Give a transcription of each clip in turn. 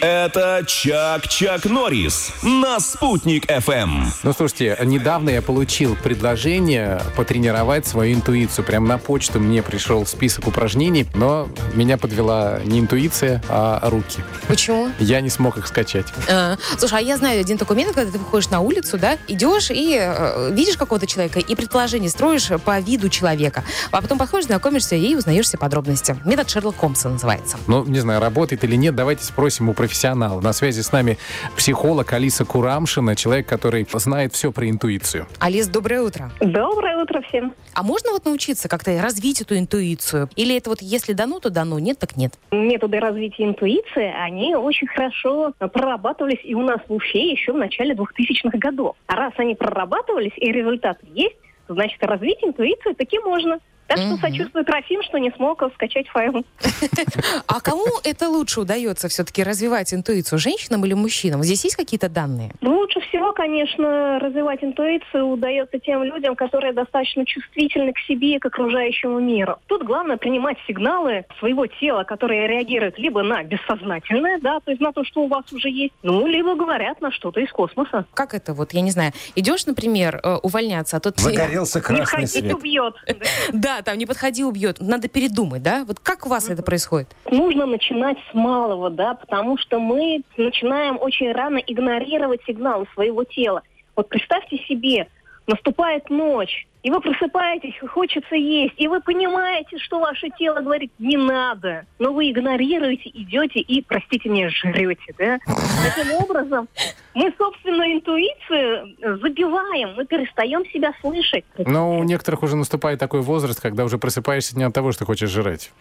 Uh, Это Чак-Чак Норрис на «Спутник FM. Ну, слушайте, недавно я получил предложение потренировать свою интуицию. Прям на почту мне пришел список упражнений, но меня подвела не интуиция, а руки. Почему? Я не смог их скачать. А, слушай, а я знаю один такой момент, когда ты выходишь на улицу, да, идешь и э, видишь какого-то человека, и предположение строишь по виду человека. А потом подходишь, знакомишься и узнаешь все подробности. Метод Шерлок Холмса называется. Ну, не знаю, работает или нет, давайте спросим у профессионала. На связи с нами психолог Алиса Курамшина, человек, который знает все про интуицию. Алис, доброе утро. Доброе утро всем. А можно вот научиться как-то развить эту интуицию? Или это вот если дано, то дано, нет, так нет? Методы развития интуиции, они очень хорошо прорабатывались и у нас в Уфе еще в начале 2000-х годов. А раз они прорабатывались и результаты есть, значит, развить интуицию таки можно. Так что сочувствую Трофим, что не смог скачать файл. А кому это лучше удается все-таки развивать интуицию, женщинам или мужчинам? Здесь есть какие-то данные? Ну, Лучше всего, конечно, развивать интуицию удается тем людям, которые достаточно чувствительны к себе и к окружающему миру. Тут главное принимать сигналы своего тела, которые реагируют либо на бессознательное, да, то есть на то, что у вас уже есть, ну, либо говорят на что-то из космоса. Как это вот, я не знаю, идешь, например, э, увольняться, а тут... Загорелся красный свет. убьет. Да, там не подходи, убьет. Надо передумать, да? Вот как у вас это происходит? Нужно начинать с малого, да, потому что мы начинаем очень рано игнорировать сигналы своего тела. Вот представьте себе, наступает ночь, и вы просыпаетесь, хочется есть, и вы понимаете, что ваше тело говорит «не надо», но вы игнорируете, идете и, простите меня, жрете, да. Таким образом, мы собственную интуицию забиваем, мы перестаем себя слышать. Но у некоторых уже наступает такой возраст, когда уже просыпаешься не от того, что хочешь жрать.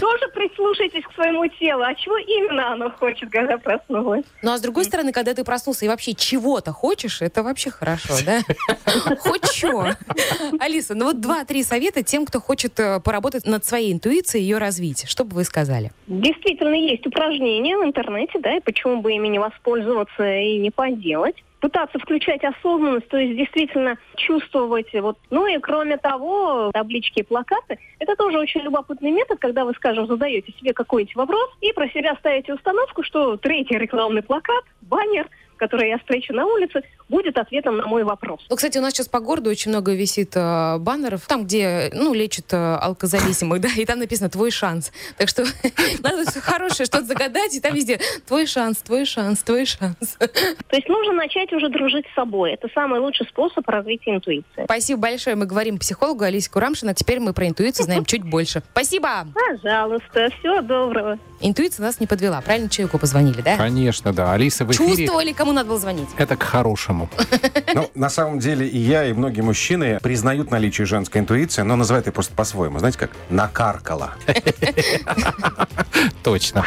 Тоже прислушайтесь к своему телу, а чего именно оно хочет, когда проснулось? Ну а с другой стороны, когда ты проснулся и вообще чего-то хочешь, это вообще хорошо, да? Что. Алиса, ну вот два-три совета тем, кто хочет э, поработать над своей интуицией и ее развить. Что бы вы сказали? Действительно, есть упражнения в интернете, да, и почему бы ими не воспользоваться и не поделать. Пытаться включать осознанность, то есть действительно чувствовать. Вот. Ну и кроме того, таблички и плакаты, это тоже очень любопытный метод, когда вы, скажем, задаете себе какой-нибудь вопрос и про себя ставите установку, что третий рекламный плакат, баннер, который я встречу на улице, будет ответом на мой вопрос. Ну, кстати, у нас сейчас по городу очень много висит э, баннеров, там, где, ну, лечат э, алкозависимых, да, и там написано «твой шанс». Так что надо всё хорошее что-то загадать, и там везде «твой шанс, твой шанс, твой шанс». То есть нужно начать уже дружить с собой. Это самый лучший способ развития интуиции. Спасибо большое. Мы говорим психологу Алисе Курамшина. Теперь мы про интуицию знаем чуть больше. Спасибо! Пожалуйста, всего доброго. Интуиция нас не подвела. Правильно человеку позвонили, да? Конечно, да. Алиса в эфире. Чувствовали, кому надо было звонить. Это к хорошему. Ну, на самом деле и я, и многие мужчины признают наличие женской интуиции, но называют ее просто по-своему. Знаете как? Накаркала. Точно.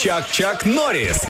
Чак-Чак Норрис